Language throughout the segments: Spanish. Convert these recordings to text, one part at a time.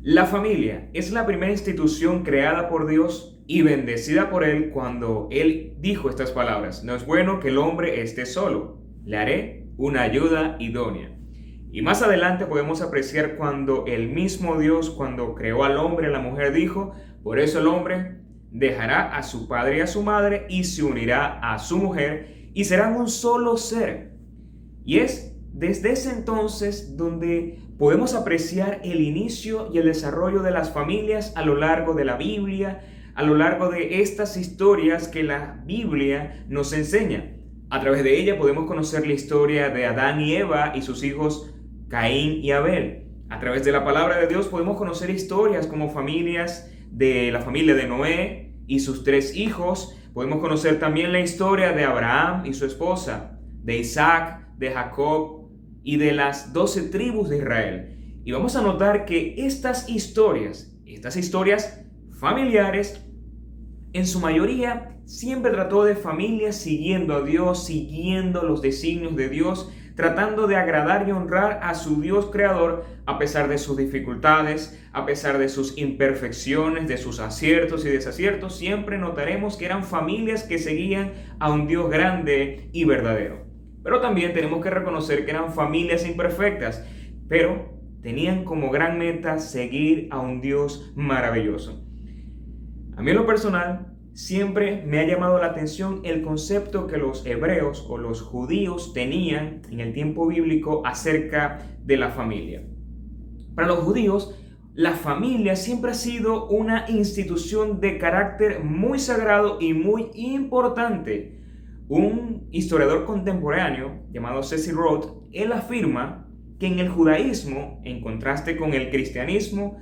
La familia es la primera institución creada por Dios y bendecida por Él cuando Él dijo estas palabras. No es bueno que el hombre esté solo. Le haré una ayuda idónea. Y más adelante podemos apreciar cuando el mismo Dios, cuando creó al hombre y a la mujer, dijo, por eso el hombre dejará a su padre y a su madre y se unirá a su mujer y serán un solo ser. Y es desde ese entonces donde podemos apreciar el inicio y el desarrollo de las familias a lo largo de la Biblia, a lo largo de estas historias que la Biblia nos enseña. A través de ella podemos conocer la historia de Adán y Eva y sus hijos Caín y Abel. A través de la palabra de Dios podemos conocer historias como familias de la familia de Noé y sus tres hijos. Podemos conocer también la historia de Abraham y su esposa, de Isaac, de Jacob y de las doce tribus de Israel. Y vamos a notar que estas historias, estas historias familiares, en su mayoría siempre trató de familias siguiendo a Dios, siguiendo los designios de Dios, tratando de agradar y honrar a su Dios creador a pesar de sus dificultades, a pesar de sus imperfecciones, de sus aciertos y desaciertos, siempre notaremos que eran familias que seguían a un Dios grande y verdadero. Pero también tenemos que reconocer que eran familias imperfectas, pero tenían como gran meta seguir a un Dios maravilloso. A mí en lo personal, siempre me ha llamado la atención el concepto que los hebreos o los judíos tenían en el tiempo bíblico acerca de la familia. Para los judíos, la familia siempre ha sido una institución de carácter muy sagrado y muy importante un historiador contemporáneo llamado Cecil Roth, él afirma que en el judaísmo, en contraste con el cristianismo,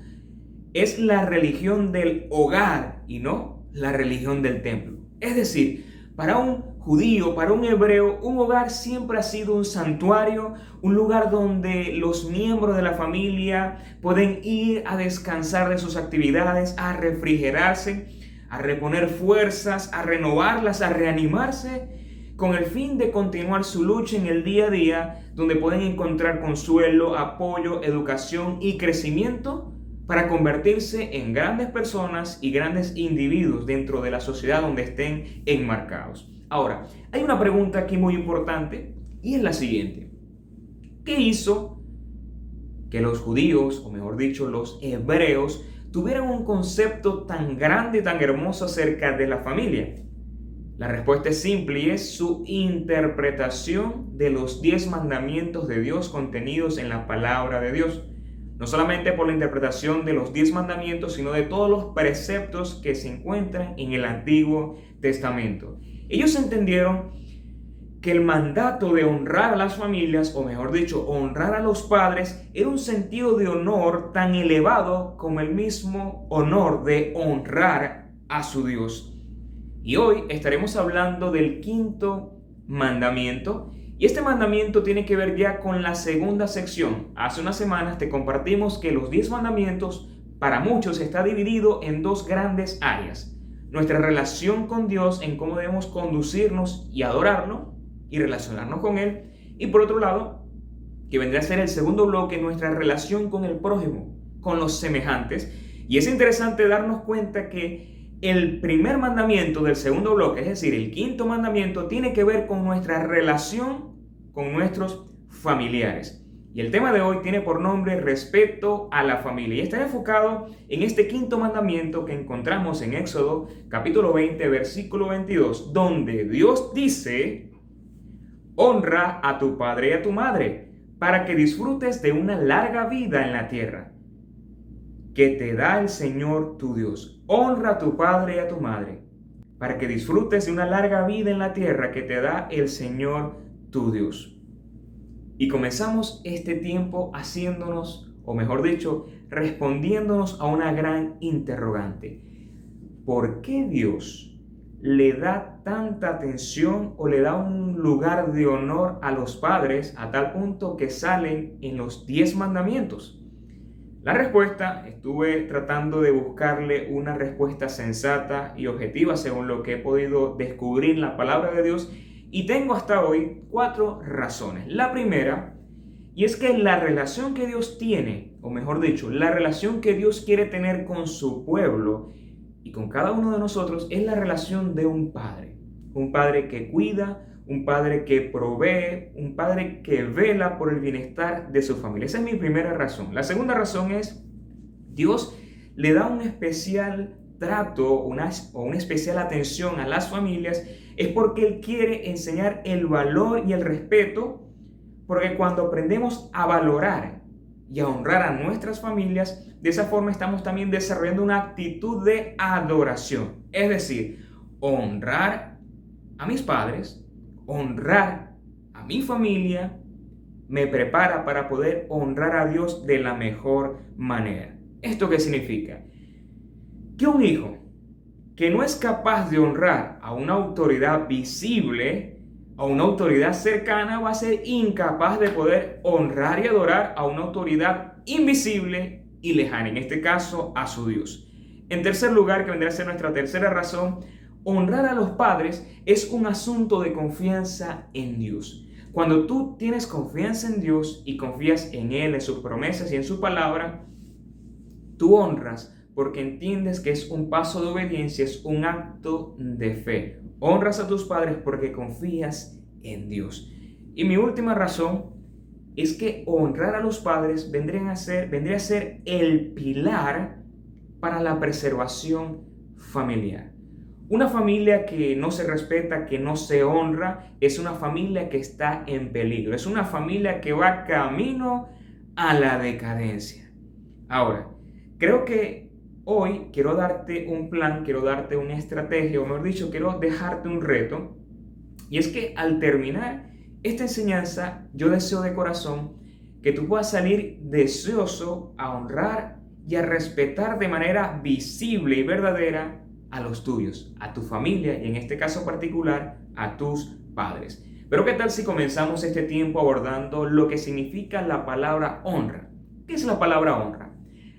es la religión del hogar y no la religión del templo. Es decir, para un judío, para un hebreo, un hogar siempre ha sido un santuario, un lugar donde los miembros de la familia pueden ir a descansar de sus actividades, a refrigerarse, a reponer fuerzas, a renovarlas, a reanimarse, con el fin de continuar su lucha en el día a día, donde pueden encontrar consuelo, apoyo, educación y crecimiento para convertirse en grandes personas y grandes individuos dentro de la sociedad donde estén enmarcados. Ahora, hay una pregunta aquí muy importante y es la siguiente. ¿Qué hizo que los judíos, o mejor dicho, los hebreos, tuvieran un concepto tan grande y tan hermoso acerca de la familia? La respuesta es simple y es su interpretación de los diez mandamientos de Dios contenidos en la palabra de Dios. No solamente por la interpretación de los diez mandamientos, sino de todos los preceptos que se encuentran en el Antiguo Testamento. Ellos entendieron que el mandato de honrar a las familias, o mejor dicho, honrar a los padres, era un sentido de honor tan elevado como el mismo honor de honrar a su Dios. Y hoy estaremos hablando del quinto mandamiento. Y este mandamiento tiene que ver ya con la segunda sección. Hace unas semanas te compartimos que los diez mandamientos para muchos está dividido en dos grandes áreas. Nuestra relación con Dios en cómo debemos conducirnos y adorarlo y relacionarnos con Él. Y por otro lado, que vendría a ser el segundo bloque, nuestra relación con el prójimo, con los semejantes. Y es interesante darnos cuenta que el primer mandamiento del segundo bloque, es decir, el quinto mandamiento, tiene que ver con nuestra relación con nuestros familiares. Y el tema de hoy tiene por nombre respeto a la familia y está enfocado en este quinto mandamiento que encontramos en Éxodo capítulo 20 versículo 22, donde Dios dice, honra a tu padre y a tu madre para que disfrutes de una larga vida en la tierra que te da el Señor tu Dios. Honra a tu padre y a tu madre para que disfrutes de una larga vida en la tierra que te da el Señor tu Dios. Y comenzamos este tiempo haciéndonos, o mejor dicho, respondiéndonos a una gran interrogante. ¿Por qué Dios le da tanta atención o le da un lugar de honor a los padres a tal punto que salen en los diez mandamientos? La respuesta, estuve tratando de buscarle una respuesta sensata y objetiva según lo que he podido descubrir en la palabra de Dios y tengo hasta hoy cuatro razones. La primera, Y es que la relación que Dios tiene, o mejor dicho, la relación que Dios quiere tener con su pueblo y con cada uno de nosotros es la relación de un padre. Un padre que cuida, un padre que provee, un padre que vela por el bienestar de su familia. Esa es mi primera razón. La segunda razón es, Dios le da un especial trato una, o una especial atención a las familias, es porque Él quiere enseñar el valor y el respeto porque cuando aprendemos a valorar y a honrar a nuestras familias, de esa forma estamos también desarrollando una actitud de adoración. Es decir, honrar a mis padres, honrar a mi familia, me prepara para poder honrar a Dios de la mejor manera. ¿Esto qué significa? Que un hijo que no es capaz de honrar a una autoridad visible, a una autoridad cercana va a ser incapaz de poder honrar y adorar a una autoridad invisible y lejana, en este caso a su Dios. En tercer lugar, que vendría a ser nuestra tercera razón, honrar a los padres es un asunto de confianza en Dios. Cuando tú tienes confianza en Dios y confías en Él, en sus promesas y en su palabra, tú honras porque entiendes que es un paso de obediencia, es un acto de fe. Honras a tus padres porque confías en Dios. Y mi última razón es que honrar a los padres vendría a ser, vendría a ser el pilar para la preservación familiar. Una familia que no se respeta, que no se honra, es una familia que está en peligro. Es una familia que va camino a la decadencia. Ahora, creo que Hoy quiero darte un plan, quiero darte una estrategia, o mejor dicho, quiero dejarte un reto. Y es que al terminar esta enseñanza, yo deseo de corazón que tú puedas salir deseoso a honrar y a respetar de manera visible y verdadera a los tuyos, a tu familia y en este caso particular a tus padres. Pero ¿qué tal si comenzamos este tiempo abordando lo que significa la palabra honra? ¿Qué es la palabra honra?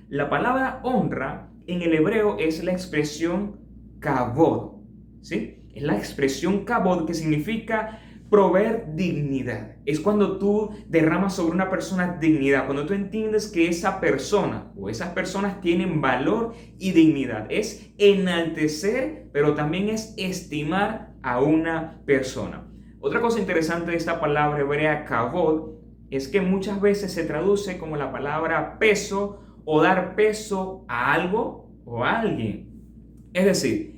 La palabra honra en el hebreo es la expresión kabod, ¿sí? Es la expresión kabod que significa proveer dignidad. Es cuando tú derramas sobre una persona dignidad, cuando tú entiendes que esa persona o esas personas tienen valor y dignidad. Es enaltecer, pero también es estimar a una persona. Otra cosa interesante de esta palabra hebrea kabod es que muchas veces se traduce como la palabra peso o dar peso a algo o a alguien. Es decir,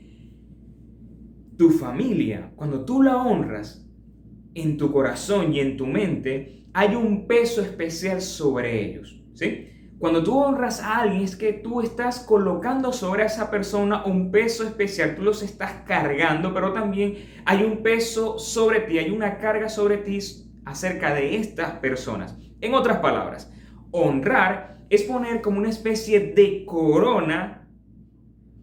tu familia, cuando tú la honras en tu corazón y en tu mente, hay un peso especial sobre ellos. ¿sí? Cuando tú honras a alguien es que tú estás colocando sobre esa persona un peso especial, tú los estás cargando, pero también hay un peso sobre ti, hay una carga sobre ti acerca de estas personas. En otras palabras, honrar es poner como una especie de corona,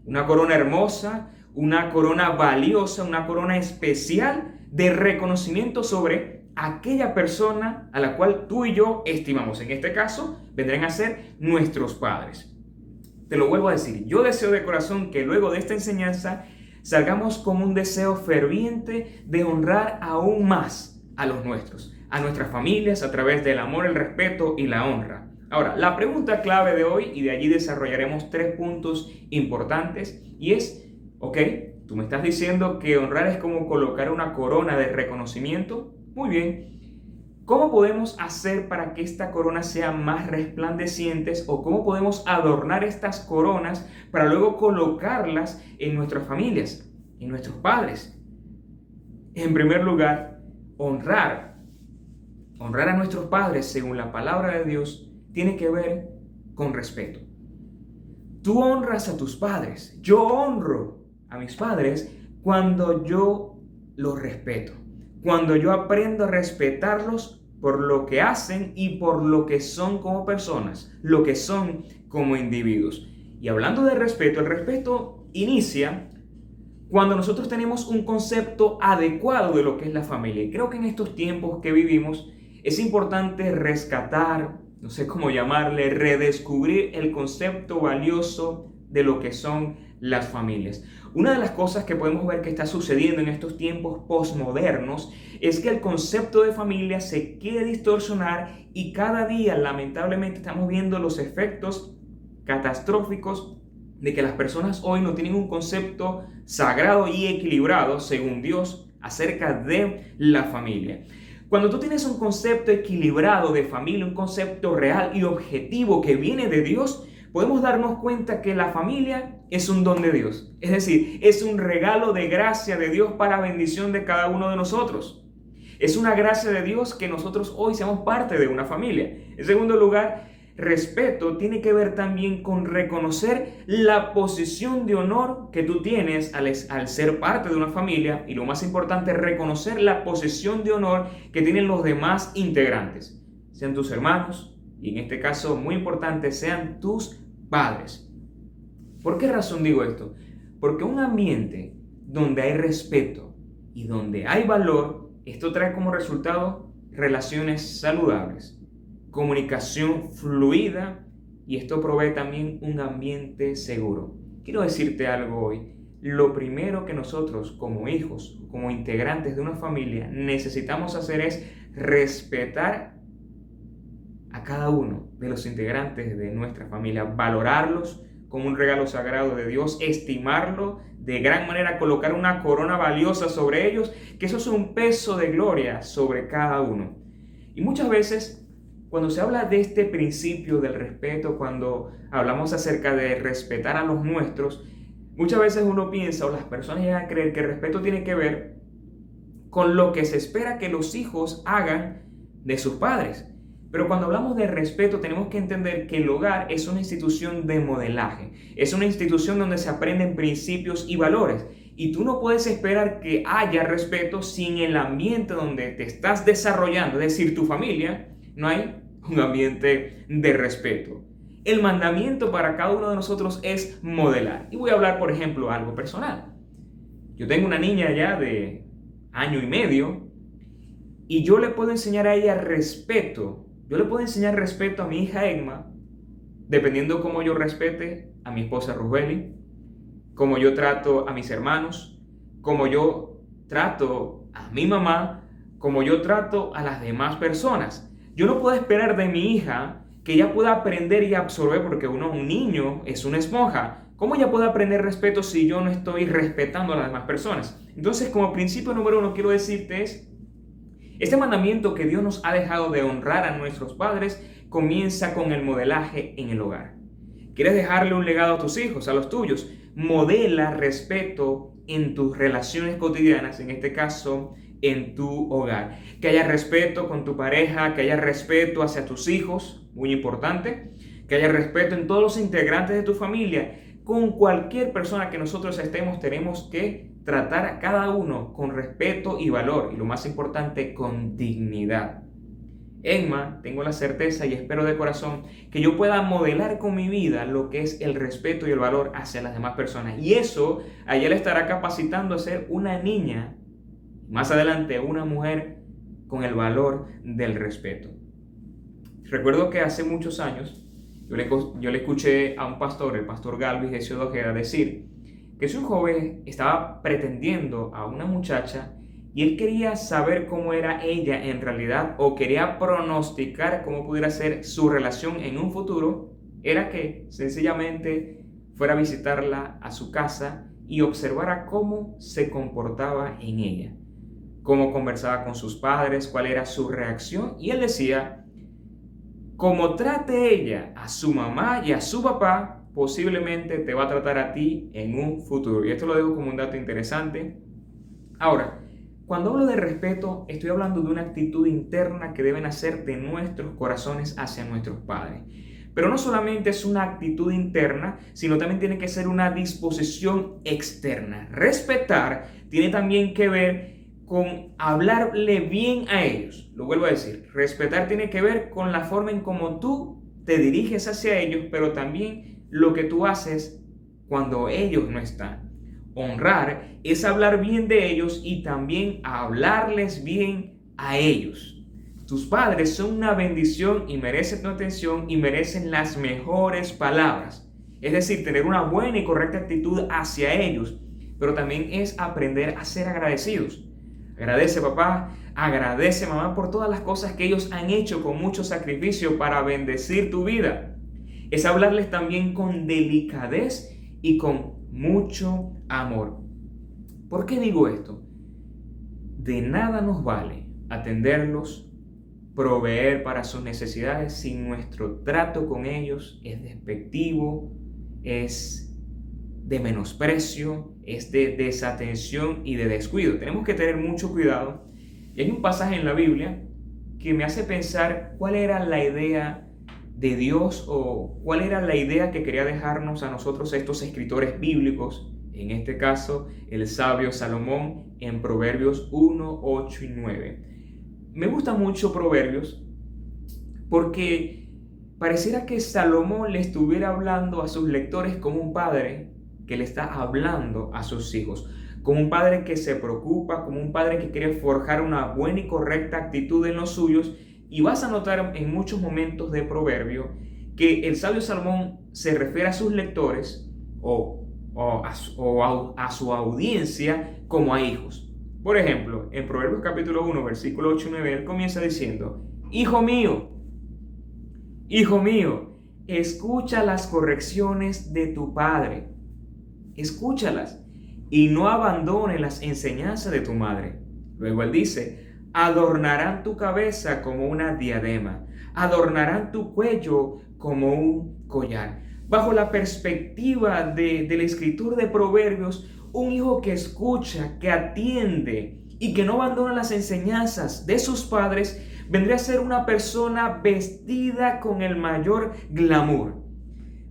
una corona hermosa, una corona valiosa, una corona especial de reconocimiento sobre aquella persona a la cual tú y yo estimamos. En este caso, vendrán a ser nuestros padres. Te lo vuelvo a decir, yo deseo de corazón que luego de esta enseñanza salgamos con un deseo ferviente de honrar aún más a los nuestros, a nuestras familias a través del amor, el respeto y la honra. Ahora, la pregunta clave de hoy, y de allí desarrollaremos tres puntos importantes, y es, ok, tú me estás diciendo que honrar es como colocar una corona de reconocimiento. Muy bien. ¿Cómo podemos hacer para que esta corona sea más resplandecientes o cómo podemos adornar estas coronas para luego colocarlas en nuestras familias, en nuestros padres? En primer lugar, honrar. Honrar a nuestros padres según la palabra de Dios tiene que ver con respeto. Tú honras a tus padres. Yo honro a mis padres cuando yo los respeto. Cuando yo aprendo a respetarlos por lo que hacen y por lo que son como personas, lo que son como individuos. Y hablando de respeto, el respeto inicia cuando nosotros tenemos un concepto adecuado de lo que es la familia. Y creo que en estos tiempos que vivimos es importante rescatar, no sé cómo llamarle, redescubrir el concepto valioso de lo que son las familias. Una de las cosas que podemos ver que está sucediendo en estos tiempos postmodernos es que el concepto de familia se quiere distorsionar y cada día lamentablemente estamos viendo los efectos catastróficos de que las personas hoy no tienen un concepto sagrado y equilibrado, según Dios, acerca de la familia. Cuando tú tienes un concepto equilibrado de familia, un concepto real y objetivo que viene de Dios, podemos darnos cuenta que la familia es un don de Dios. Es decir, es un regalo de gracia de Dios para bendición de cada uno de nosotros. Es una gracia de Dios que nosotros hoy seamos parte de una familia. En segundo lugar, respeto tiene que ver también con reconocer la posición de honor que tú tienes al, al, ser parte de una familia y lo más importante, reconocer la posición de honor que tienen los demás integrantes, sean tus hermanos y en este caso muy importante, sean tus padres. ¿Por qué razón digo esto? Porque un ambiente donde hay respeto y donde hay valor, esto trae como resultado relaciones saludables comunicación fluida y esto provee también un ambiente seguro. Quiero decirte algo hoy. Lo primero que nosotros como hijos, como integrantes de una familia, necesitamos hacer es respetar a cada uno de los integrantes de nuestra familia, valorarlos como un regalo sagrado de Dios, estimarlo de gran manera, colocar una corona valiosa sobre ellos, que eso es un peso de gloria sobre cada uno. Y muchas veces cuando se habla de este principio del respeto, cuando hablamos acerca de respetar a los nuestros, muchas veces uno piensa o las personas llegan a creer que el respeto tiene que ver con lo que se espera que los hijos hagan de sus padres. Pero cuando hablamos de respeto tenemos que entender que el hogar es una institución de modelaje, es una institución donde se aprenden principios y valores. Y tú no puedes esperar que haya respeto sin el ambiente donde te estás desarrollando, es decir, tu familia, no hay un ambiente de respeto. El mandamiento para cada uno de nosotros es modelar. Y voy a hablar, por ejemplo, algo personal. Yo tengo una niña ya de año y medio y yo le puedo enseñar a ella respeto. Yo le puedo enseñar respeto a mi hija Emma, dependiendo cómo yo respete a mi esposa Rubeli, cómo yo trato a mis hermanos, cómo yo trato a mi mamá, como yo trato a las demás personas. Yo no puedo esperar de mi hija que ella pueda aprender y absorber, porque uno, un niño es una esponja. ¿Cómo ella puede aprender respeto si yo no estoy respetando a las demás personas? Entonces, como principio número uno, quiero decirte es, este mandamiento que Dios nos ha dejado de honrar a nuestros padres comienza con el modelaje en el hogar. ¿Quieres dejarle un legado a tus hijos, a los tuyos? Modela respeto en tus relaciones cotidianas, en este caso en tu hogar. Que haya respeto con tu pareja, que haya respeto hacia tus hijos, muy importante. Que haya respeto en todos los integrantes de tu familia. Con cualquier persona que nosotros estemos, tenemos que tratar a cada uno con respeto y valor. Y lo más importante, con dignidad. Emma, tengo la certeza y espero de corazón que yo pueda modelar con mi vida lo que es el respeto y el valor hacia las demás personas. Y eso a ella le estará capacitando a ser una niña más adelante, una mujer con el valor del respeto. Recuerdo que hace muchos años yo le, escuché a un pastor, el pastor Galvis de Ciudad decir que si un joven estaba pretendiendo a una muchacha y él quería saber cómo era ella en realidad o quería pronosticar cómo pudiera ser su relación en un futuro, era que sencillamente fuera a visitarla a su casa y observara cómo se comportaba en ella cómo conversaba con sus padres, cuál era su reacción. Y él decía, como trate ella a su mamá y a su papá, posiblemente te va a tratar a ti en un futuro. Y esto lo dejo como un dato interesante. Ahora, cuando hablo de respeto, estoy hablando de una actitud interna que deben hacer de nuestros corazones hacia nuestros padres. Pero no solamente es una actitud interna, sino también tiene que ser una disposición externa. Respetar tiene también que ver con hablarle bien a ellos. Lo vuelvo a decir, respetar tiene que ver con la forma en cómo tú te diriges hacia ellos, pero también lo que tú haces cuando ellos no están. Honrar es hablar bien de ellos y también hablarles bien a ellos. Tus padres son una bendición y merecen tu atención y merecen las mejores palabras. Es decir, tener una buena y correcta actitud hacia ellos, pero también es aprender a ser agradecidos. Agradece papá, agradece mamá por todas las cosas que ellos han hecho con mucho sacrificio para bendecir tu vida. Es hablarles también con delicadez y con mucho amor. ¿Por qué digo esto? De nada nos vale atenderlos, proveer para sus necesidades si nuestro trato con ellos es despectivo, es de menosprecio, es de desatención y de descuido. Tenemos que tener mucho cuidado. Y hay un pasaje en la Biblia que me hace pensar cuál era la idea de Dios o cuál era la idea que quería dejarnos a nosotros estos escritores bíblicos, en este caso el sabio Salomón en Proverbios 1, 8 y 9. Me gusta mucho Proverbios porque pareciera que Salomón le estuviera hablando a sus lectores como un padre que le está hablando a sus hijos, como un padre que se preocupa, como un padre que quiere forjar una buena y correcta actitud en los suyos. Y vas a notar en muchos momentos de proverbio que el sabio Salomón se refiere a sus lectores o, a, su audiencia como a hijos. Por ejemplo, en Proverbios capítulo 1, versículo 8 y 9, él comienza diciendo, Hijo mío, hijo mío, escucha las correcciones de tu padre escúchalas y no abandone las enseñanzas de tu madre. Luego él dice, adornarán tu cabeza como una diadema, adornarán tu cuello como un collar. Bajo la perspectiva de, del escritor de Proverbios, un hijo que escucha, que atiende y que no abandona las enseñanzas de sus padres, vendría a ser una persona vestida con el mayor glamour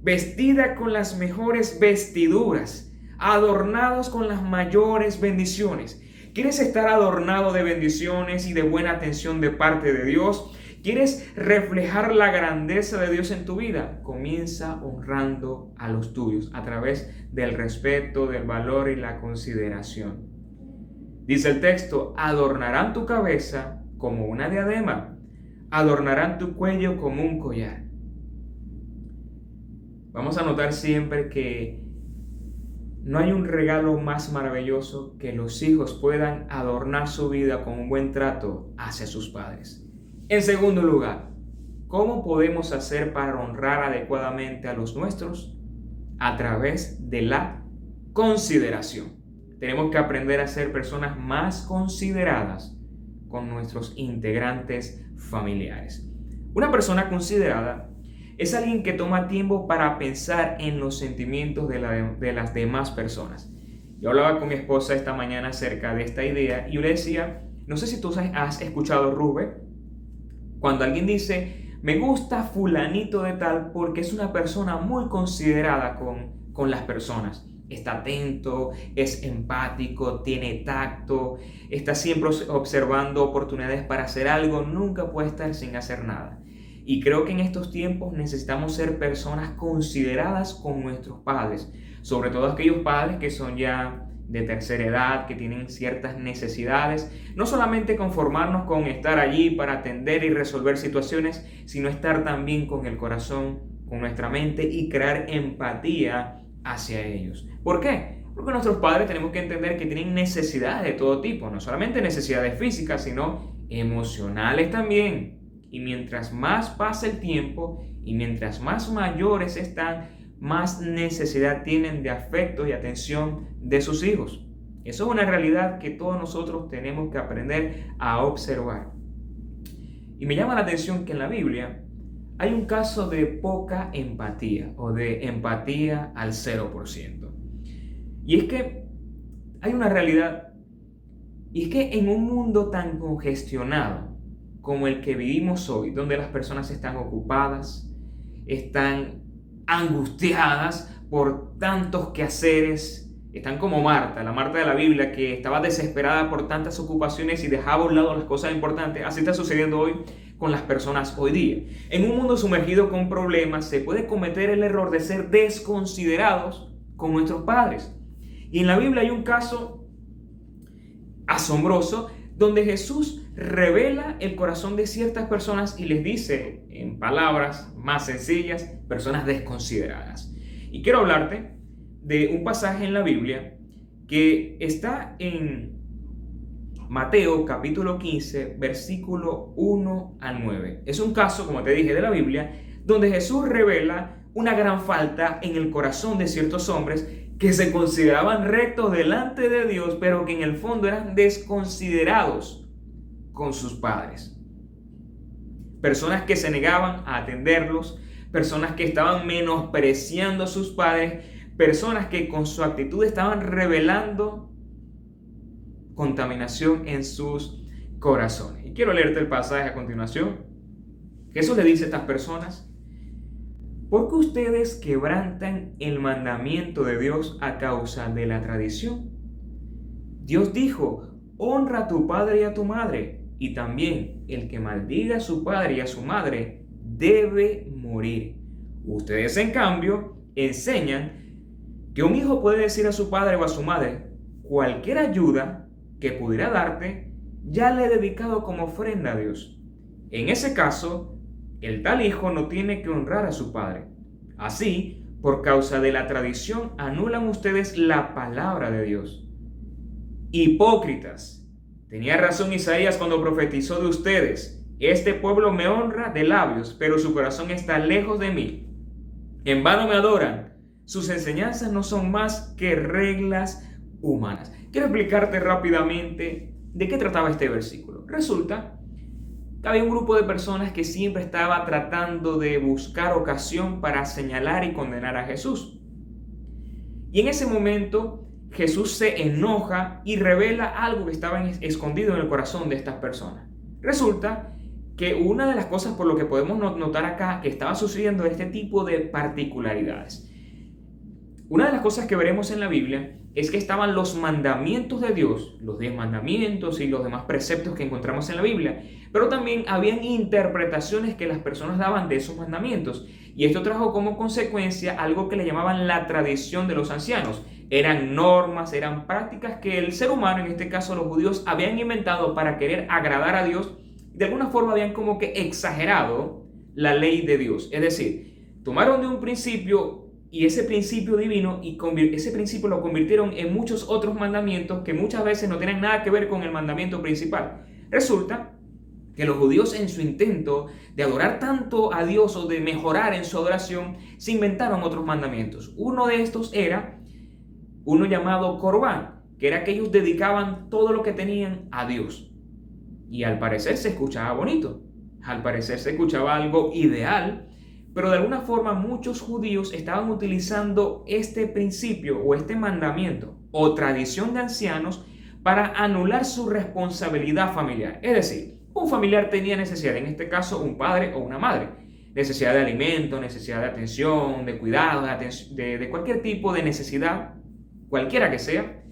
vestida con las mejores vestiduras, adornados con las mayores bendiciones. ¿Quieres estar adornado de bendiciones y de buena atención de parte de Dios? ¿Quieres reflejar la grandeza de Dios en tu vida? Comienza honrando a los tuyos a través del respeto, del valor y la consideración. Dice el texto, adornarán tu cabeza como una diadema, adornarán tu cuello como un collar. Vamos a notar siempre que no hay un regalo más maravilloso que los hijos puedan adornar su vida con un buen trato hacia sus padres. En segundo lugar, ¿cómo podemos hacer para honrar adecuadamente a los nuestros? A través de la consideración. Tenemos que aprender a ser personas más consideradas con nuestros integrantes familiares. Una persona considerada es alguien que toma tiempo para pensar en los sentimientos de, las demás personas. Yo hablaba con mi esposa esta mañana acerca de esta idea y yo le decía, no sé si tú has escuchado Rube, cuando alguien dice, me gusta fulanito de tal porque es una persona muy considerada con, con las personas. Está atento, es empático, tiene tacto, está siempre observando oportunidades para hacer algo, nunca puede estar sin hacer nada. Y creo que en estos tiempos necesitamos ser personas consideradas con nuestros padres, sobre todo aquellos padres que son ya de tercera edad, que tienen ciertas necesidades, no solamente conformarnos con estar allí para atender y resolver situaciones, sino estar también con el corazón, con nuestra mente y crear empatía hacia ellos. ¿Por qué? Porque nuestros padres tenemos que entender que tienen necesidades de todo tipo, no solamente necesidades físicas, sino emocionales también. Y mientras más pasa el tiempo y mientras más mayores están, más necesidad tienen de afecto y atención de sus hijos. Eso es una realidad que todos nosotros tenemos que aprender a observar. Y me llama la atención que en la Biblia hay un caso de poca empatía o de empatía al 0%. Y es que hay una realidad, y es que en un mundo tan congestionado, como el que vivimos hoy, donde las personas están ocupadas, están angustiadas por tantos quehaceres, están como Marta, la Marta de la Biblia, que estaba desesperada por tantas ocupaciones y dejaba a un lado las cosas importantes. Así está sucediendo hoy con las personas hoy día. En un mundo sumergido con problemas se puede cometer el error de ser desconsiderados con nuestros padres. Y en la Biblia hay un caso asombroso donde Jesús revela el corazón de ciertas personas y les dice, en palabras más sencillas, personas desconsideradas. Y quiero hablarte de un pasaje en la Biblia que está en Mateo capítulo 15, versículo 1 al 9. Es un caso, como te dije, de la Biblia, donde Jesús revela una gran falta en el corazón de ciertos hombres que se consideraban rectos delante de Dios, pero que en el fondo eran desconsiderados con sus padres. Personas que se negaban a atenderlos, personas que estaban menospreciando a sus padres, personas que con su actitud estaban revelando contaminación en sus corazones. Y quiero leerte el pasaje a continuación. Jesús le dice a estas personas, ¿por qué ustedes quebrantan el mandamiento de Dios a causa de la tradición? Dios dijo, honra a tu padre y a tu madre, y también el que maldiga a su padre y a su madre debe morir. Ustedes, en cambio, enseñan que un hijo puede decir a su padre o a su madre, cualquier ayuda que pudiera darte, ya le he dedicado como ofrenda a Dios. En ese caso, el tal hijo no tiene que honrar a su padre. Así, por causa de la tradición, anulan ustedes la palabra de Dios. Hipócritas. Tenía razón Isaías cuando profetizó de ustedes. Este pueblo me honra de labios, pero su corazón está lejos de mí. En vano me adoran. Sus enseñanzas no son más que reglas humanas. Quiero explicarte rápidamente de qué trataba este versículo. Resulta había un grupo de personas que siempre estaba tratando de buscar ocasión para señalar y condenar a Jesús. Y en ese momento Jesús se enoja y revela algo que estaba escondido en el corazón de estas personas. Resulta que una de las cosas por lo que podemos notar acá que estaba sucediendo este tipo de particularidades. Una de las cosas que veremos en la Biblia es que estaban los mandamientos de Dios, los diez mandamientos y los demás preceptos que encontramos en la Biblia, pero también habían interpretaciones que las personas daban de esos mandamientos. Y esto trajo como consecuencia algo que le llamaban la tradición de los ancianos. Eran normas, eran prácticas que el ser humano, en este caso los judíos, habían inventado para querer agradar a Dios. De alguna forma habían como que exagerado la ley de Dios. Es decir, tomaron de un principio y ese principio divino y ese principio lo convirtieron en muchos otros mandamientos que muchas veces no tienen nada que ver con el mandamiento principal. Resulta que los judíos en su intento de adorar tanto a Dios o de mejorar en su adoración, se inventaron otros mandamientos. Uno de estos era uno llamado Corbán, que era que ellos dedicaban todo lo que tenían a Dios. Y al parecer se escuchaba bonito, al parecer se escuchaba algo ideal, pero de alguna forma muchos judíos estaban utilizando este principio o este mandamiento o tradición de ancianos para anular su responsabilidad familiar. Es decir, un familiar tenía necesidad, en este caso un padre o una madre, necesidad de alimento, necesidad de atención, de cuidado, de, de cualquier tipo de necesidad, cualquiera que sea.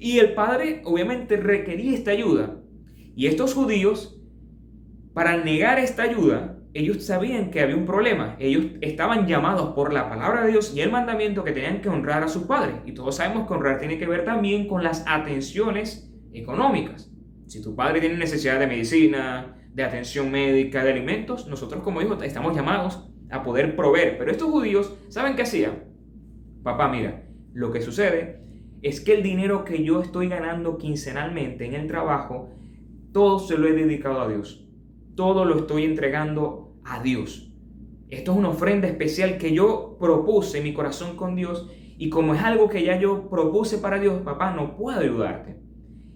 Y el padre obviamente requería esta ayuda. Y estos judíos, para negar esta ayuda, ellos sabían que había un problema. Ellos estaban llamados por la palabra de Dios y el mandamiento que tenían que honrar a sus padres. Y todos sabemos que honrar tiene que ver también con las atenciones económicas. Si tu padre tiene necesidad de medicina, de atención médica, de alimentos, nosotros como hijos estamos llamados a poder proveer. Pero estos judíos, ¿saben qué hacían? Papá, mira, lo que sucede es que el dinero que yo estoy ganando quincenalmente en el trabajo, todo se lo he dedicado a Dios. Todo lo estoy entregando a Dios. Esto es una ofrenda especial que yo propuse en mi corazón con Dios y como es algo que ya yo propuse para Dios, papá, no puedo ayudarte.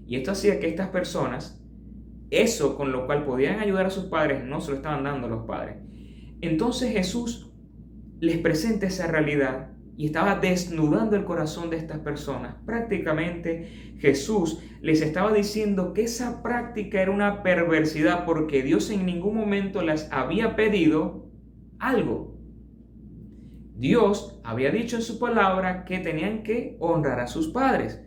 Y esto hacía que estas personas, eso con lo cual podían ayudar a sus padres, no se lo estaban dando a los padres. Entonces Jesús les presenta esa realidad y estaba desnudando el corazón de estas personas. Prácticamente Jesús les estaba diciendo que esa práctica era una perversidad porque Dios en ningún momento les había pedido algo. Dios había dicho en su palabra que tenían que honrar a sus padres.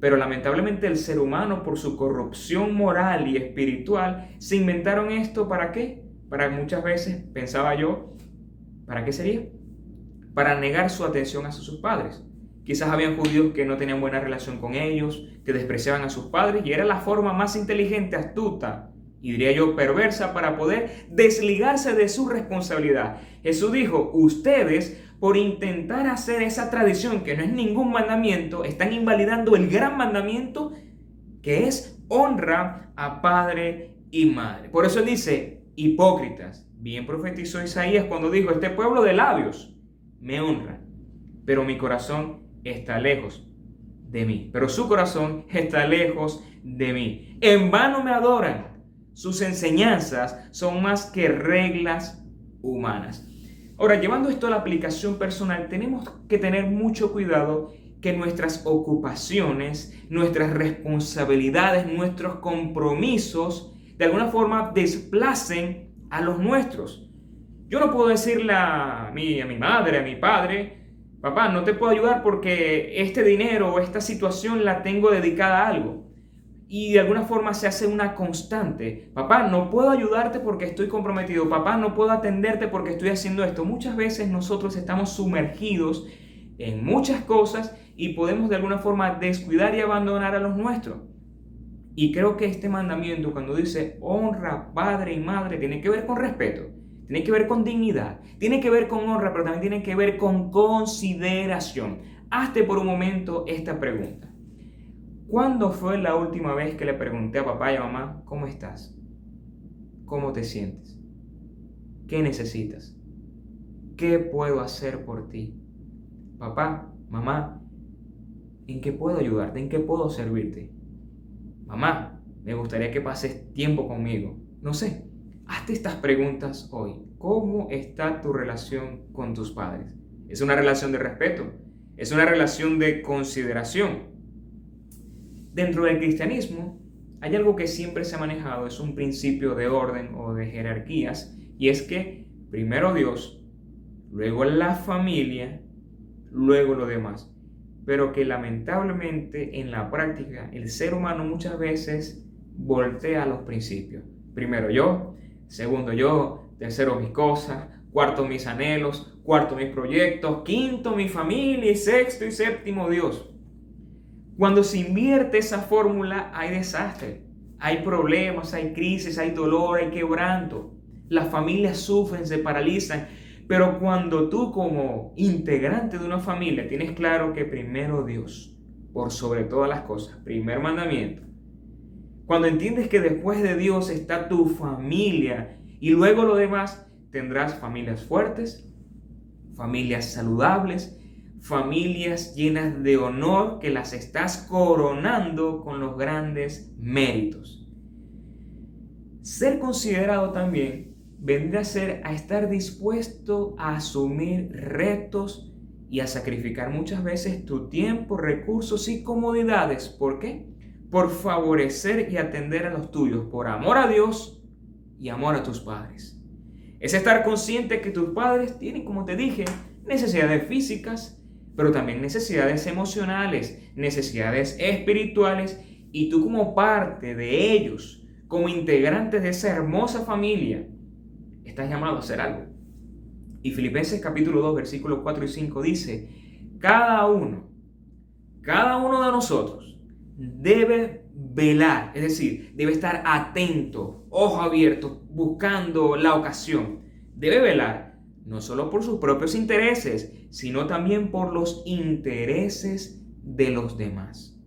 Pero lamentablemente el ser humano, por su corrupción moral y espiritual, se inventaron esto para qué? Para muchas veces, pensaba yo, ¿para qué sería? Para negar su atención a sus padres. Quizás habían judíos que no tenían buena relación con ellos, que despreciaban a sus padres y era la forma más inteligente, astuta y diría yo perversa para poder desligarse de su responsabilidad. Jesús dijo, ustedes por intentar hacer esa tradición que no es ningún mandamiento, están invalidando el gran mandamiento que es honra a padre y madre. Por eso dice, hipócritas, bien profetizó Isaías cuando dijo, este pueblo de labios me honra, pero mi corazón está lejos de mí, pero su corazón está lejos de mí. En vano me adoran, sus enseñanzas son más que reglas humanas. Ahora, llevando esto a la aplicación personal, tenemos que tener mucho cuidado que nuestras ocupaciones, nuestras responsabilidades, nuestros compromisos, de alguna forma desplacen a los nuestros. Yo no puedo decirle a mi, a mi madre, a mi padre, papá, no te puedo ayudar porque este dinero o esta situación la tengo dedicada a algo. Y de alguna forma se hace una constante. Papá, no puedo ayudarte porque estoy comprometido. Papá, no puedo atenderte porque estoy haciendo esto. Muchas veces nosotros estamos sumergidos en muchas cosas y podemos de alguna forma descuidar y abandonar a los nuestros. Y creo que este mandamiento cuando dice honra padre y madre tiene que ver con respeto, tiene que ver con dignidad, tiene que ver con honra, pero también tiene que ver con consideración. Hazte por un momento esta pregunta. ¿Cuándo fue la última vez que le pregunté a papá y a mamá, ¿cómo estás? ¿Cómo te sientes? ¿Qué necesitas? ¿Qué puedo hacer por ti? Papá, mamá, ¿En qué puedo ayudarte? ¿En qué puedo servirte? Mamá, me gustaría que pases tiempo conmigo. No sé, hazte estas preguntas hoy. ¿Cómo está tu relación con tus padres? Es una relación de respeto, es una relación de consideración. Dentro del cristianismo hay algo que siempre se ha manejado, es un principio de orden o de jerarquías, y es que primero Dios, luego la familia, luego lo demás pero que lamentablemente en la práctica el ser humano muchas veces voltea los principios. Primero yo, segundo yo, tercero mis cosas, cuarto mis anhelos, cuarto mis proyectos, quinto mi familia y sexto y séptimo Dios. Cuando se invierte esa fórmula hay desastre, hay problemas, hay crisis, hay dolor, hay quebranto. Las familias sufren, se paralizan pero cuando tú como integrante de una familia tienes claro que primero Dios, por sobre todas las cosas, primer mandamiento, cuando entiendes que después de Dios está tu familia y luego lo demás, tendrás familias fuertes, familias saludables, familias llenas de honor que las estás coronando con los grandes méritos. Ser considerado también vendrá a ser a estar dispuesto a asumir retos y a sacrificar muchas veces tu tiempo, recursos y comodidades. ¿Por qué? Por favorecer y atender a los tuyos, por amor a Dios y amor a tus padres. Es estar consciente que tus padres tienen, como te dije, necesidades físicas, pero también necesidades emocionales, necesidades espirituales, y tú como parte de ellos, como integrante de esa hermosa familia, estás llamado a hacer algo. Y Filipenses capítulo 2, versículos 4 y 5 dice, cada uno, cada uno de nosotros debe velar, es decir, debe estar atento, ojo abierto, buscando la ocasión. Debe velar no solo por sus propios intereses, sino también por los intereses de los demás.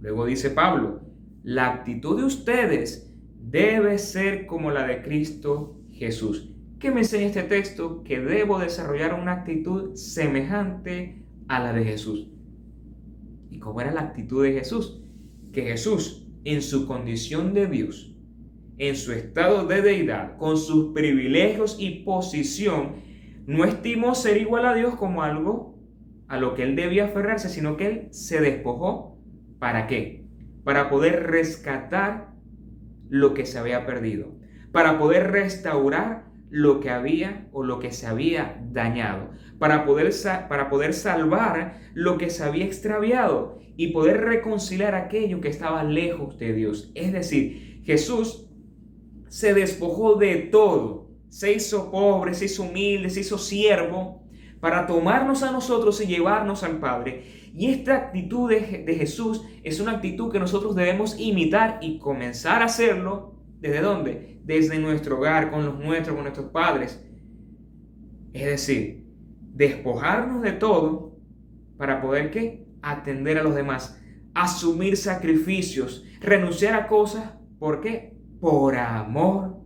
Luego dice Pablo, la actitud de ustedes debe ser como la de Cristo Jesús. ¿Qué me enseña este texto? Que debo desarrollar una actitud semejante a la de Jesús. ¿Y cómo era la actitud de Jesús? Que Jesús, en su condición de Dios, en su estado de deidad, con sus privilegios y posición, no estimó ser igual a Dios como algo a lo que él debía aferrarse, sino que él se despojó. ¿Para qué? Para poder rescatar lo que se había perdido para poder restaurar lo que había o lo que se había dañado, para poder, para poder salvar lo que se había extraviado y poder reconciliar aquello que estaba lejos de Dios. Es decir, Jesús se despojó de todo, se hizo pobre, se hizo humilde, se hizo siervo para tomarnos a nosotros y llevarnos al Padre. Y esta actitud de, de Jesús es una actitud que nosotros debemos imitar y comenzar a hacerlo ¿Desde dónde? Desde nuestro hogar, con los nuestros, con nuestros padres. Es decir, despojarnos de todo para poder qué? Atender a los demás, asumir sacrificios, renunciar a cosas, ¿por qué? Por amor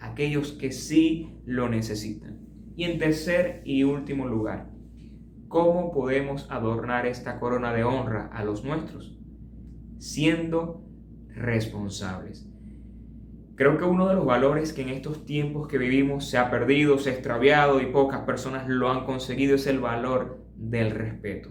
a aquellos que sí lo necesitan. Y en tercer y último lugar, ¿cómo podemos adornar esta corona de honra a los nuestros? Siendo responsables. Creo que uno de los valores que en estos tiempos que vivimos se ha perdido, se ha extraviado y pocas personas lo han conseguido es el valor del respeto.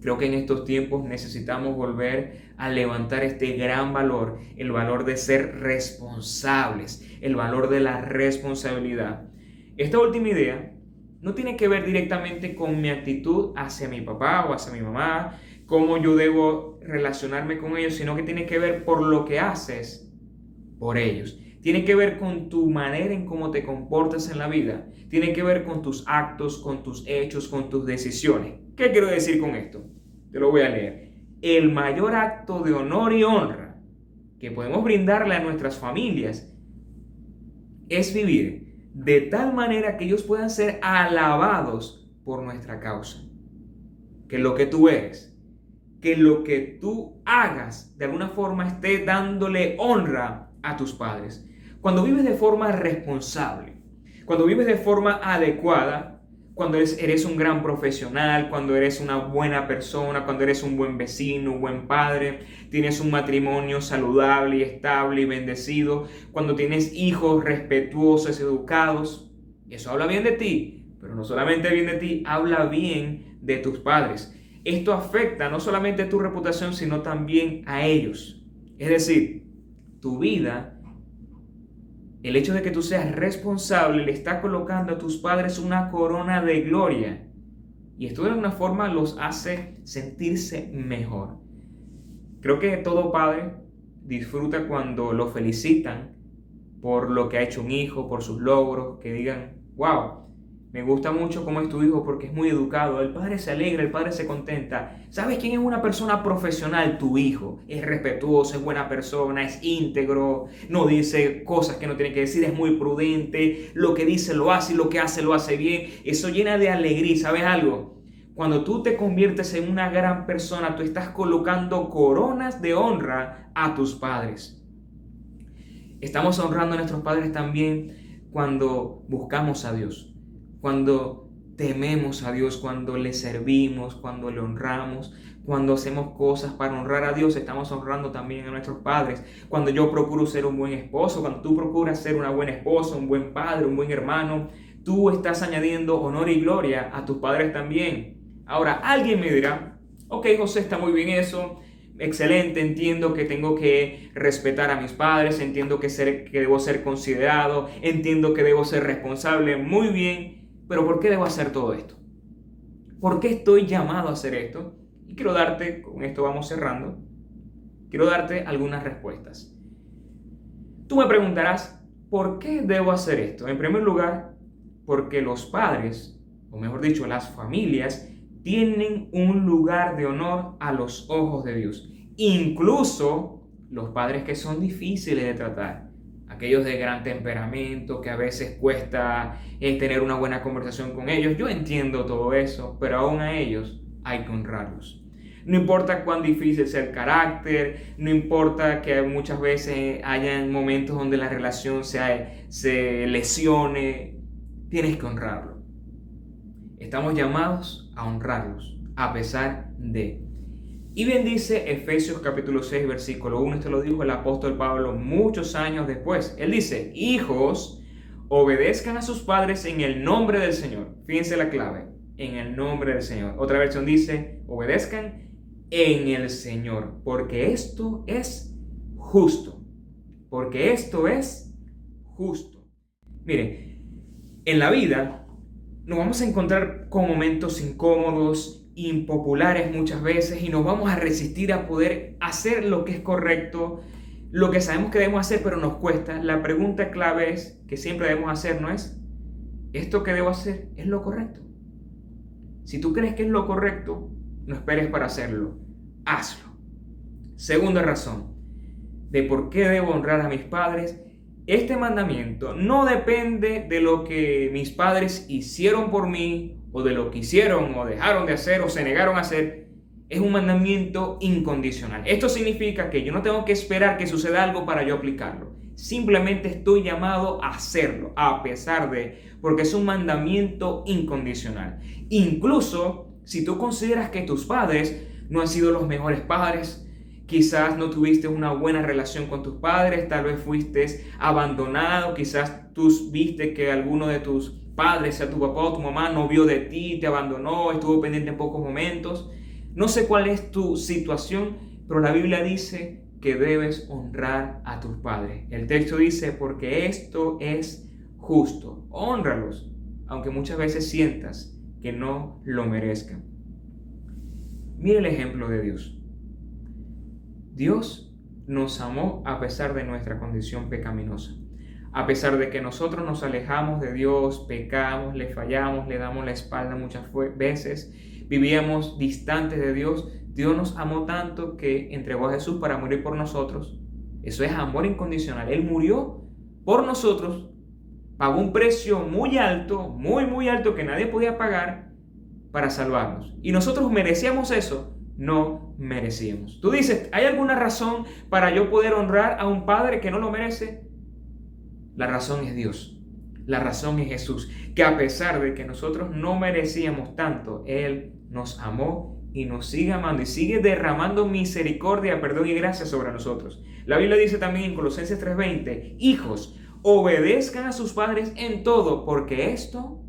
Creo que en estos tiempos necesitamos volver a levantar este gran valor, el valor de ser responsables, el valor de la responsabilidad. Esta última idea no tiene que ver directamente con mi actitud hacia mi papá o hacia mi mamá, cómo yo debo relacionarme con ellos, sino que tiene que ver por lo que haces por ellos. Tiene que ver con tu manera en cómo te comportas en la vida. Tiene que ver con tus actos, con tus hechos, con tus decisiones. ¿Qué quiero decir con esto? Te lo voy a leer. El mayor acto de honor y honra que podemos brindarle a nuestras familias es vivir de tal manera que ellos puedan ser alabados por nuestra causa. Que lo que tú eres, que lo que tú hagas de alguna forma esté dándole honra a tus padres. Cuando vives de forma responsable, cuando vives de forma adecuada, cuando eres, un gran profesional, cuando eres una buena persona, cuando eres un buen vecino, un buen padre, tienes un matrimonio saludable y estable y bendecido, cuando tienes hijos respetuosos, educados, eso habla bien de ti, pero no solamente bien de ti, habla bien de tus padres. Esto afecta no solamente tu reputación, sino también a ellos. Es decir, tu vida, el hecho de que tú seas responsable le está colocando a tus padres una corona de gloria. Y esto de alguna forma los hace sentirse mejor. Creo que todo padre disfruta cuando lo felicitan por lo que ha hecho un hijo, por sus logros, que digan, wow, me gusta mucho cómo es tu hijo porque es muy educado. El padre se alegra, el padre se contenta. ¿Sabes quién es una persona profesional? Tu hijo. Es respetuoso, es buena persona, es íntegro, no dice cosas que no tiene que decir, es muy prudente. Lo que dice lo hace y lo que hace lo hace bien. Eso llena de alegría. ¿Sabes algo? Cuando tú te conviertes en una gran persona, tú estás colocando coronas de honra a tus padres. Estamos honrando a nuestros padres también cuando buscamos a Dios cuando tememos a Dios, cuando le servimos, cuando le honramos, cuando hacemos cosas para honrar a Dios, estamos honrando también a nuestros padres. Cuando yo procuro ser un buen esposo, cuando tú procuras ser una buena esposa, un buen padre, un buen hermano, tú estás añadiendo honor y gloria a tus padres también. Ahora, alguien me dirá, ok, José, está muy bien eso, excelente, entiendo que tengo que respetar a mis padres, entiendo que, ser, que debo ser considerado, entiendo que debo ser responsable, muy bien, pero ¿por qué debo hacer todo esto? ¿Por qué estoy llamado a hacer esto? Y quiero darte, con esto vamos cerrando, quiero darte algunas respuestas. Tú me preguntarás, ¿por qué debo hacer esto? En primer lugar, porque los padres, o mejor dicho, las familias, tienen un lugar de honor a los ojos de Dios. Incluso los padres que son difíciles de tratar aquellos de gran temperamento, que a veces cuesta eh, tener una buena conversación con ellos. Yo entiendo todo eso, pero aún a ellos hay que honrarlos. No importa cuán difícil sea el carácter, no importa que muchas veces haya momentos donde la relación se, se lesione, tienes que honrarlo. Estamos llamados a honrarlos a pesar de. Y bien dice Efesios capítulo 6, versículo 1, esto lo dijo el apóstol Pablo muchos años después. Él dice, hijos, obedezcan a sus padres en el nombre del Señor. Fíjense la clave, en el nombre del Señor. Otra versión dice, obedezcan en el Señor, porque esto es justo. Porque esto es justo. Miren, en la vida nos vamos a encontrar con momentos incómodos, impopulares muchas veces y nos vamos a resistir a poder hacer lo que es correcto, lo que sabemos que debemos hacer, pero nos cuesta. La pregunta clave es, que siempre debemos hacer, ¿no es? ¿Esto que debo hacer es lo correcto? Si tú crees que es lo correcto, no esperes para hacerlo, hazlo. Segunda razón de por qué debo honrar a mis padres. Este mandamiento no depende de lo que mis padres hicieron por mí o de lo que hicieron o dejaron de hacer o se negaron a hacer, es un mandamiento incondicional. Esto significa que yo no tengo que esperar que suceda algo para yo aplicarlo. Simplemente estoy llamado a hacerlo, a pesar de, porque es un mandamiento incondicional. Incluso si tú consideras que tus padres no han sido los mejores padres, quizás no tuviste una buena relación con tus padres, tal vez fuiste abandonado, quizás tú viste que alguno de tus padres, sea tu papá o tu mamá, no vio de ti, te abandonó, estuvo pendiente en pocos momentos. No sé cuál es tu situación, pero la Biblia dice que debes honrar a tus padres. El texto dice, porque esto es justo. Honralos, aunque muchas veces sientas que no lo merezcan. Mira el ejemplo de Dios. Dios nos amó a pesar de nuestra condición pecaminosa. A pesar de que nosotros nos alejamos de Dios, pecamos, le fallamos, le damos la espalda muchas veces, vivíamos distantes de Dios, Dios nos amó tanto que entregó a Jesús para morir por nosotros. Eso es amor incondicional. Él murió por nosotros, pagó un precio muy alto, muy, muy alto que nadie podía pagar para salvarnos. Y nosotros merecíamos eso, no merecíamos. Tú dices, ¿hay alguna razón para yo poder honrar a un padre que no lo merece? La razón es Dios. La razón es Jesús, que a pesar de que nosotros no merecíamos tanto, Él nos amó y nos sigue amando y sigue derramando misericordia, perdón y gracia sobre nosotros. La Biblia dice también en Colosenses 3:20, hijos, obedezcan a sus padres en todo, porque esto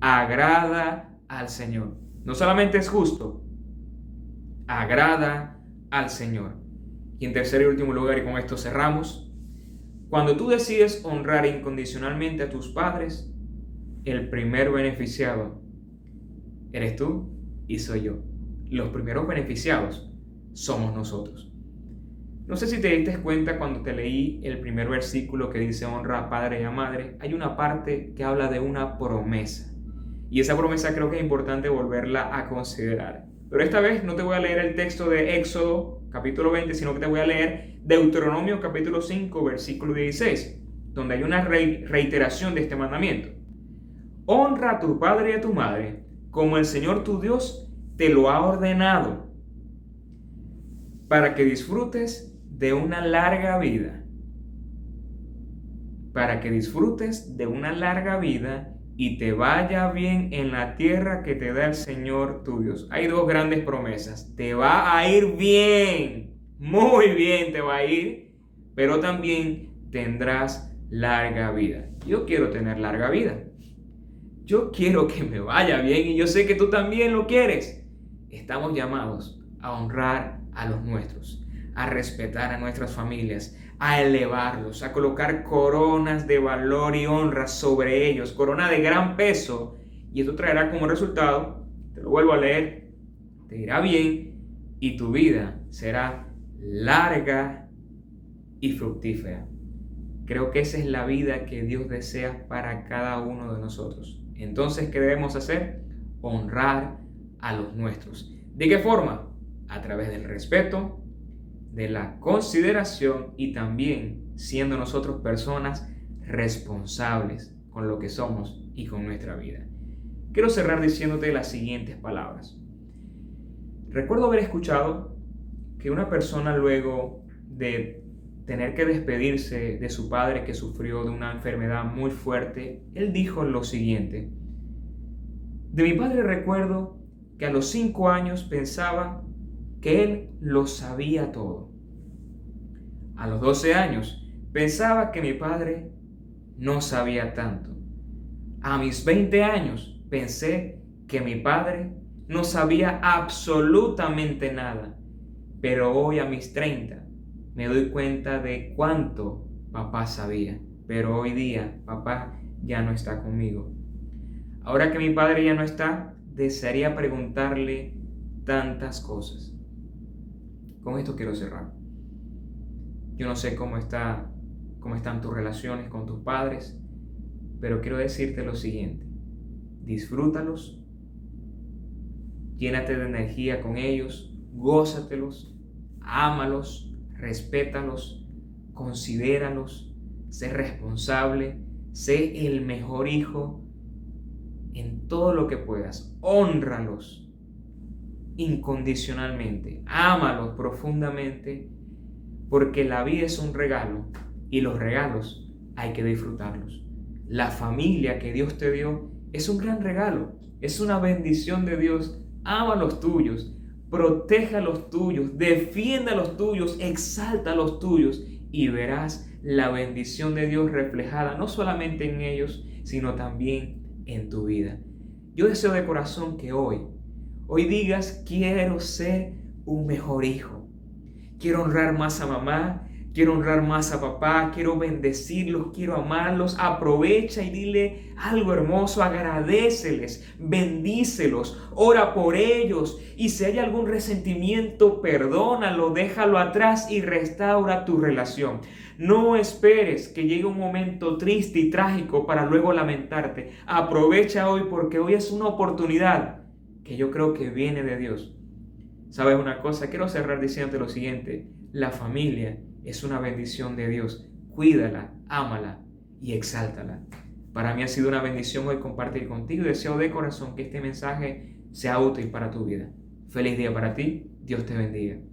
agrada al Señor. No solamente es justo, agrada al Señor. Y en tercer y último lugar, y con esto cerramos, cuando tú decides honrar incondicionalmente a tus padres, el primer beneficiado eres tú y soy yo. Los primeros beneficiados somos nosotros. No sé si te diste cuenta cuando te leí el primer versículo que dice honra a padre y a madre, hay una parte que habla de una promesa. Y esa promesa creo que es importante volverla a considerar. Pero esta vez no te voy a leer el texto de Éxodo capítulo 20, sino que te voy a leer Deuteronomio capítulo 5 versículo 16, donde hay una reiteración de este mandamiento. Honra a tu padre y a tu madre, como el Señor tu Dios te lo ha ordenado, para que disfrutes de una larga vida, para que disfrutes de una larga vida y te vaya bien en la tierra que te da el Señor tu Dios. Hay dos grandes promesas. Te va a ir bien, muy bien te va a ir, pero también tendrás larga vida. Yo quiero tener larga vida. Yo quiero que me vaya bien y yo sé que tú también lo quieres. Estamos llamados a honrar a los nuestros a respetar a nuestras familias, a elevarlos, a colocar coronas de valor y honra sobre ellos, corona de gran peso, y esto traerá como resultado, te lo vuelvo a leer, te irá bien y tu vida será larga y fructífera. Creo que esa es la vida que Dios desea para cada uno de nosotros. Entonces, ¿qué debemos hacer? Honrar a los nuestros. ¿De qué forma? A través del respeto, de la consideración y también siendo nosotros personas responsables con lo que somos y con nuestra vida. Quiero cerrar diciéndote las siguientes palabras. Recuerdo haber escuchado que una persona luego de tener que despedirse de su padre que sufrió de una enfermedad muy fuerte, él dijo lo siguiente. De mi padre recuerdo que a los cinco años pensaba que él lo sabía todo. A los 12 años pensaba que mi padre no sabía tanto. A mis 20 años pensé que mi padre no sabía absolutamente nada. Pero hoy a mis 30 me doy cuenta de cuánto papá sabía. Pero hoy día papá ya no está conmigo. Ahora que mi padre ya no está, desearía preguntarle tantas cosas. Con esto quiero cerrar. Yo no sé cómo, está, cómo están tus relaciones con tus padres, pero quiero decirte lo siguiente. Disfrútalos, llénate de energía con ellos, gózatelos, ámalos, respétalos, considéralos, sé responsable, sé el mejor hijo en todo lo que puedas. Honralos incondicionalmente. Ámalos profundamente porque la vida es un regalo y los regalos hay que disfrutarlos. La familia que Dios te dio es un gran regalo, es una bendición de Dios. Ama a los tuyos, proteja a los tuyos, defienda a los tuyos, exalta a los tuyos y verás la bendición de Dios reflejada no solamente en ellos, sino también en tu vida. Yo deseo de corazón que hoy, hoy digas, quiero ser un mejor hijo. Quiero honrar más a mamá, quiero honrar más a papá, quiero bendecirlos, quiero amarlos. Aprovecha y dile algo hermoso, agradeceles, bendícelos, ora por ellos. Y si hay algún resentimiento, perdónalo, déjalo atrás y restaura tu relación. No esperes que llegue un momento triste y trágico para luego lamentarte. Aprovecha hoy porque hoy es una oportunidad que yo creo que viene de Dios. ¿Sabes una cosa? Quiero cerrar diciéndote lo siguiente. La familia es una bendición de Dios. Cuídala, ámala y exáltala. Para mí ha sido una bendición hoy compartir contigo y deseo de corazón que este mensaje sea útil para tu vida. Feliz día para ti. Dios te bendiga.